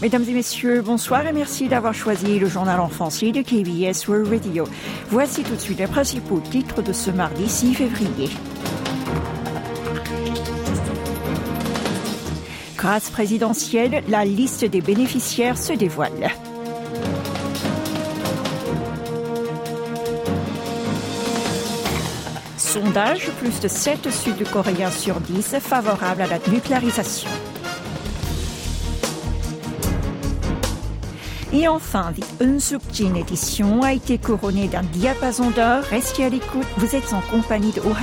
Mesdames et messieurs, bonsoir et merci d'avoir choisi le journal en de KBS World Radio. Voici tout de suite les principaux titres de ce mardi 6 février. Grâce présidentielle, la liste des bénéficiaires se dévoile. Sondage, plus de 7 Sud-Coréens sur 10 favorables à la nucléarisation. Et enfin, The Unsukjin édition a été couronnée d'un diapason d'or. Restez à l'écoute, vous êtes en compagnie de Oh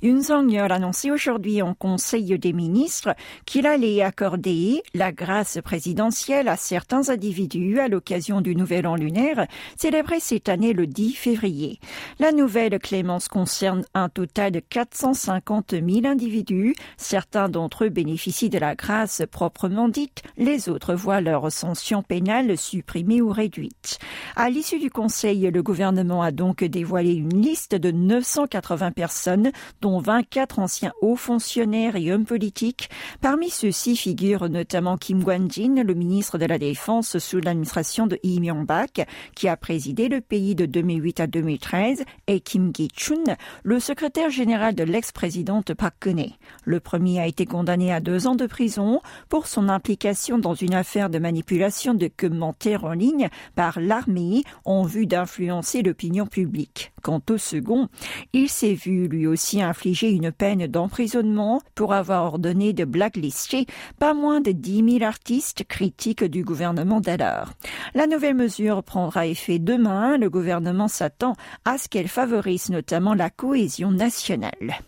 Yoon Song-yeol a annoncé aujourd'hui en Conseil des ministres qu'il allait accorder la grâce présidentielle à certains individus à l'occasion du Nouvel An lunaire célébré cette année le 10 février. La nouvelle clémence concerne un total de 450 000 individus. Certains d'entre eux bénéficient de la grâce proprement dite, les autres voient leur sanction pénale supprimée ou réduite. À l'issue du Conseil, le gouvernement a donc dévoilé une liste de 980 personnes dont 24 anciens hauts fonctionnaires et hommes politiques. Parmi ceux-ci figurent notamment Kim Gwan-jin, le ministre de la Défense sous l'administration de Lee Myung-bak, qui a présidé le pays de 2008 à 2013, et Kim Gi-chun, le secrétaire général de l'ex-présidente Park Geun-hye. Le premier a été condamné à deux ans de prison pour son implication dans une affaire de manipulation de commentaires en ligne par l'armée en vue d'influencer l'opinion publique. Quant au second, il s'est vu lui aussi infliger une peine d'emprisonnement pour avoir ordonné de blacklister pas moins de 10 000 artistes critiques du gouvernement d'alors. La nouvelle mesure prendra effet demain. Le gouvernement s'attend à ce qu'elle favorise notamment la cohésion nationale.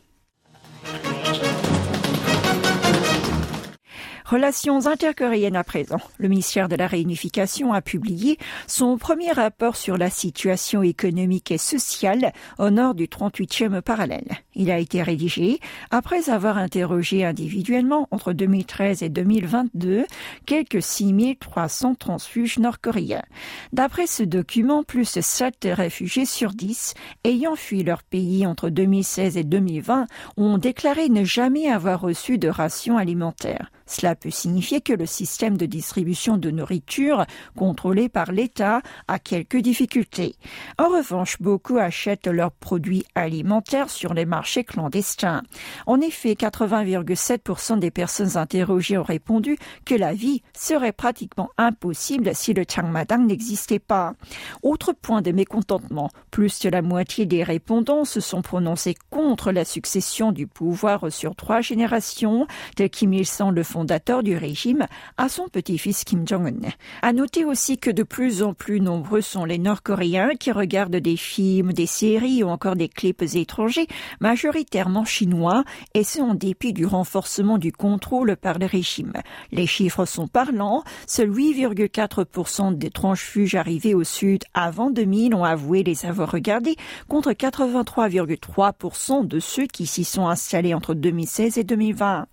Relations intercoréennes à présent. Le ministère de la Réunification a publié son premier rapport sur la situation économique et sociale au nord du 38e parallèle. Il a été rédigé après avoir interrogé individuellement entre 2013 et 2022 quelques 6300 transfuges nord-coréens. D'après ce document, plus de 7 réfugiés sur 10 ayant fui leur pays entre 2016 et 2020 ont déclaré ne jamais avoir reçu de rations alimentaires. Cela peut signifier que le système de distribution de nourriture contrôlé par l'État a quelques difficultés. En revanche, beaucoup achètent leurs produits alimentaires sur les marchés clandestins. En effet, 80,7% des personnes interrogées ont répondu que la vie serait pratiquement impossible si le Changmadang n'existait pas. Autre point de mécontentement, plus de la moitié des répondants se sont prononcés contre la succession du pouvoir sur trois générations, tel Kim Il-sung, le fondateur du régime, à son petit-fils Kim Jong-un. À noter aussi que de plus en plus nombreux sont les Nord-Coréens qui regardent des films, des séries ou encore des clips étrangers, majoritairement chinois, et ce en dépit du renforcement du contrôle par le régime. Les chiffres sont parlants. Seuls 8,4% des transfuges arrivés au sud avant 2000 ont avoué les avoir regardés, contre 83,3% de ceux qui s'y sont installés entre 2016 et 2020.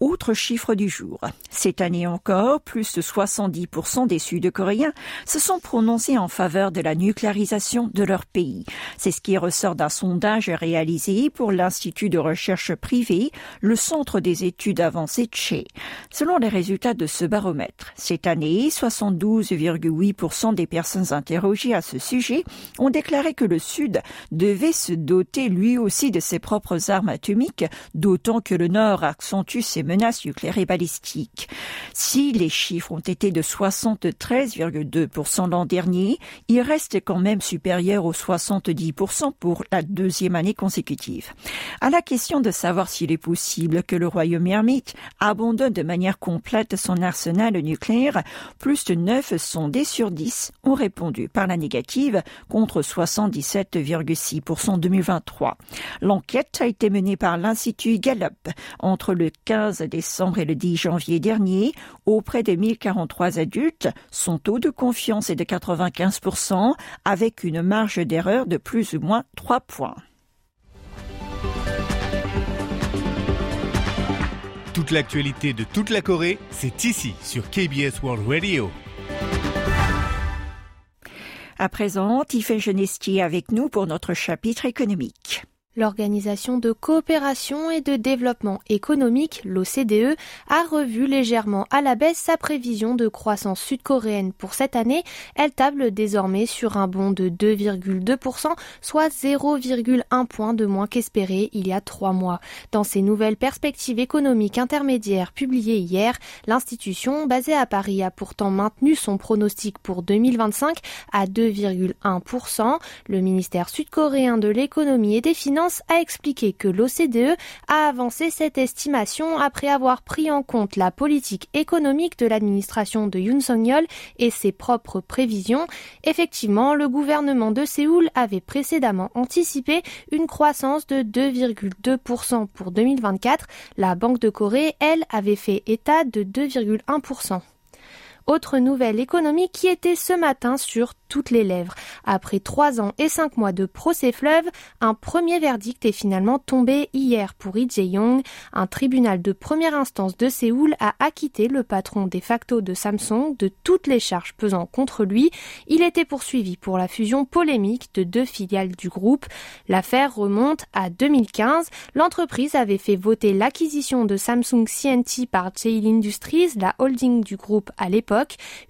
Autre chiffre du jour. Cette année encore, plus de 70% des Sud-Coréens se sont prononcés en faveur de la nucléarisation de leur pays. C'est ce qui ressort d'un sondage réalisé pour l'Institut de recherche privé, le Centre des études avancées Che. Selon les résultats de ce baromètre, cette année, 72,8% des personnes interrogées à ce sujet ont déclaré que le Sud devait se doter lui aussi de ses propres armes atomiques, d'autant que le Nord accentue ses menaces nucléaires et balistiques. Si les chiffres ont été de 73,2% l'an dernier, ils restent quand même supérieurs aux 70% pour la deuxième année consécutive. À la question de savoir s'il est possible que le royaume ermite abandonne de manière complète son arsenal nucléaire, plus de 9 sondés sur 10 ont répondu par la négative contre 77,6% en 2023. L'enquête a été menée par l'Institut Gallup entre le 15 décembre et le 10 janvier dernier auprès de 1043 adultes. Son taux de confiance est de 95% avec une marge d'erreur de plus ou moins 3 points. Toute l'actualité de toute la Corée, c'est ici sur KBS World Radio. À présent, Tiffany Genestier avec nous pour notre chapitre économique. L'Organisation de coopération et de développement économique, l'OCDE, a revu légèrement à la baisse sa prévision de croissance sud-coréenne pour cette année. Elle table désormais sur un bond de 2,2%, soit 0,1 point de moins qu'espéré il y a trois mois. Dans ses nouvelles perspectives économiques intermédiaires publiées hier, l'institution basée à Paris a pourtant maintenu son pronostic pour 2025 à 2,1%. Le ministère sud-coréen de l'économie et des finances a expliqué que l'OCDE a avancé cette estimation après avoir pris en compte la politique économique de l'administration de Yoon Song-yeol et ses propres prévisions. Effectivement, le gouvernement de Séoul avait précédemment anticipé une croissance de 2,2% pour 2024. La Banque de Corée, elle, avait fait état de 2,1%. Autre nouvelle économique qui était ce matin sur toutes les lèvres. Après trois ans et cinq mois de procès fleuve, un premier verdict est finalement tombé hier pour Lee Jae-yong. Un tribunal de première instance de Séoul a acquitté le patron de facto de Samsung de toutes les charges pesant contre lui. Il était poursuivi pour la fusion polémique de deux filiales du groupe. L'affaire remonte à 2015. L'entreprise avait fait voter l'acquisition de Samsung CNT par Jail Industries, la holding du groupe à l'époque,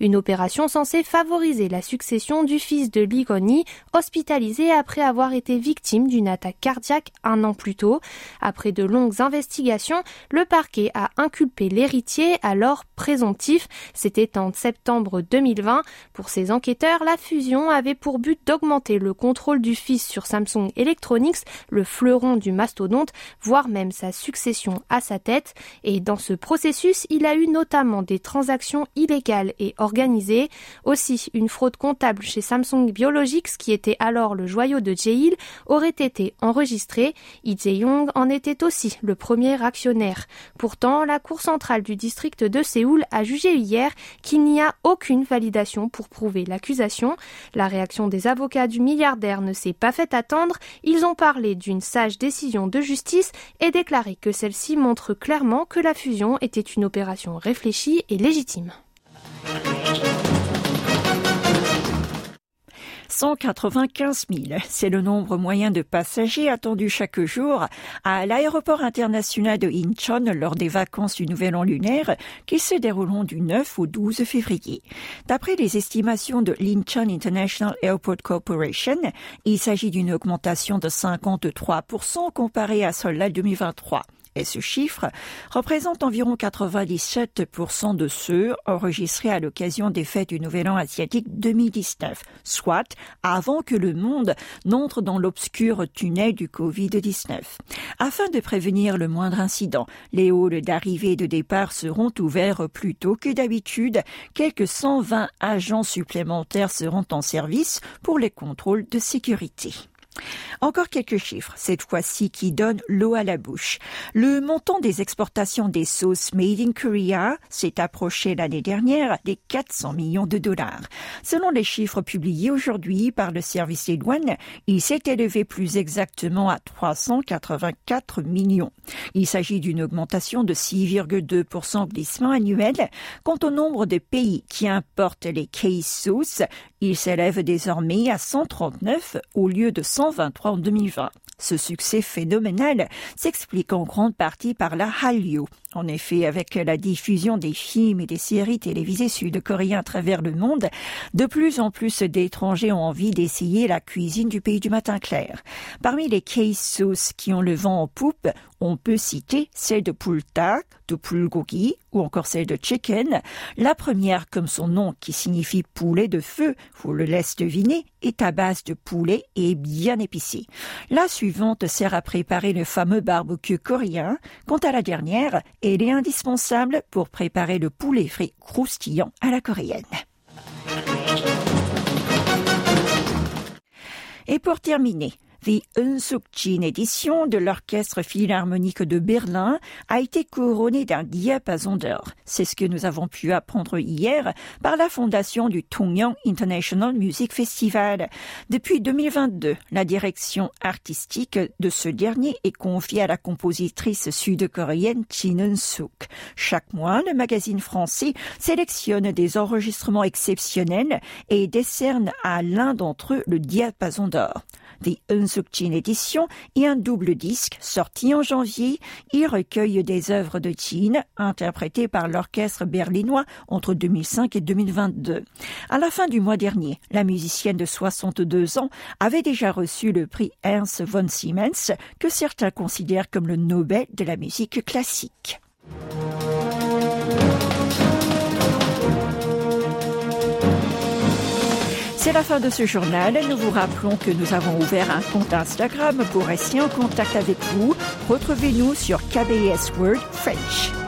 une opération censée favoriser la succession du fils de Ligoni, hospitalisé après avoir été victime d'une attaque cardiaque un an plus tôt. Après de longues investigations, le parquet a inculpé l'héritier, alors présomptif. C'était en septembre 2020. Pour ces enquêteurs, la fusion avait pour but d'augmenter le contrôle du fils sur Samsung Electronics, le fleuron du mastodonte, voire même sa succession à sa tête. Et dans ce processus, il a eu notamment des transactions illégales et organisées, aussi une fraude comptable chez Samsung Biologics, qui était alors le joyau de Jae-il, aurait été enregistré. Lee Jae-yong en était aussi le premier actionnaire. Pourtant, la Cour centrale du district de Séoul a jugé hier qu'il n'y a aucune validation pour prouver l'accusation. La réaction des avocats du milliardaire ne s'est pas fait attendre. Ils ont parlé d'une sage décision de justice et déclaré que celle-ci montre clairement que la fusion était une opération réfléchie et légitime. 195 000. C'est le nombre moyen de passagers attendus chaque jour à l'aéroport international de Incheon lors des vacances du Nouvel An lunaire qui se dérouleront du 9 au 12 février. D'après les estimations de l'Incheon International Airport Corporation, il s'agit d'une augmentation de 53% comparée à celle-là 2023 et ce chiffre représente environ 97% de ceux enregistrés à l'occasion des fêtes du Nouvel An asiatique 2019, soit avant que le monde n'entre dans l'obscur tunnel du Covid-19. Afin de prévenir le moindre incident, les halls d'arrivée et de départ seront ouverts plus tôt que d'habitude. Quelques 120 agents supplémentaires seront en service pour les contrôles de sécurité. Encore quelques chiffres, cette fois-ci qui donnent l'eau à la bouche. Le montant des exportations des sauces Made in Korea s'est approché l'année dernière des 400 millions de dollars. Selon les chiffres publiés aujourd'hui par le service des douanes, il s'est élevé plus exactement à 384 millions. Il s'agit d'une augmentation de 6,2% glissement annuel. Quant au nombre de pays qui importent les case sauces, il s'élève désormais à 139 au lieu de 123 en 2020. Ce succès phénoménal s'explique en grande partie par la Hallyu. En effet, avec la diffusion des films et des séries télévisées sud-coréens à travers le monde, de plus en plus d'étrangers ont envie d'essayer la cuisine du pays du matin clair. Parmi les case sauces qui ont le vent en poupe, on peut citer celle de pultak, de pulgogi ou encore celle de chicken. La première, comme son nom qui signifie poulet de feu, vous le laisse deviner, est à base de poulet et bien épicée. La suivante sert à préparer le fameux barbecue coréen. Quant à la dernière, elle est indispensable pour préparer le poulet frit croustillant à la coréenne. Et pour terminer, The Unsukjin édition de l'Orchestre Philharmonique de Berlin a été couronnée d'un diapason d'or. C'est ce que nous avons pu apprendre hier par la fondation du Tongyang International Music Festival. Depuis 2022, la direction artistique de ce dernier est confiée à la compositrice sud-coréenne Jin Eun-suk. Chaque mois, le magazine français sélectionne des enregistrements exceptionnels et décerne à l'un d'entre eux le diapason d'or. The Zukchin édition et un double disque sorti en janvier. Il recueille des œuvres de Jean interprétées par l'orchestre berlinois entre 2005 et 2022. À la fin du mois dernier, la musicienne de 62 ans avait déjà reçu le prix Ernst von Siemens que certains considèrent comme le Nobel de la musique classique. C'est la fin de ce journal. Nous vous rappelons que nous avons ouvert un compte Instagram pour rester en contact avec vous. Retrouvez-nous sur KBS Word French.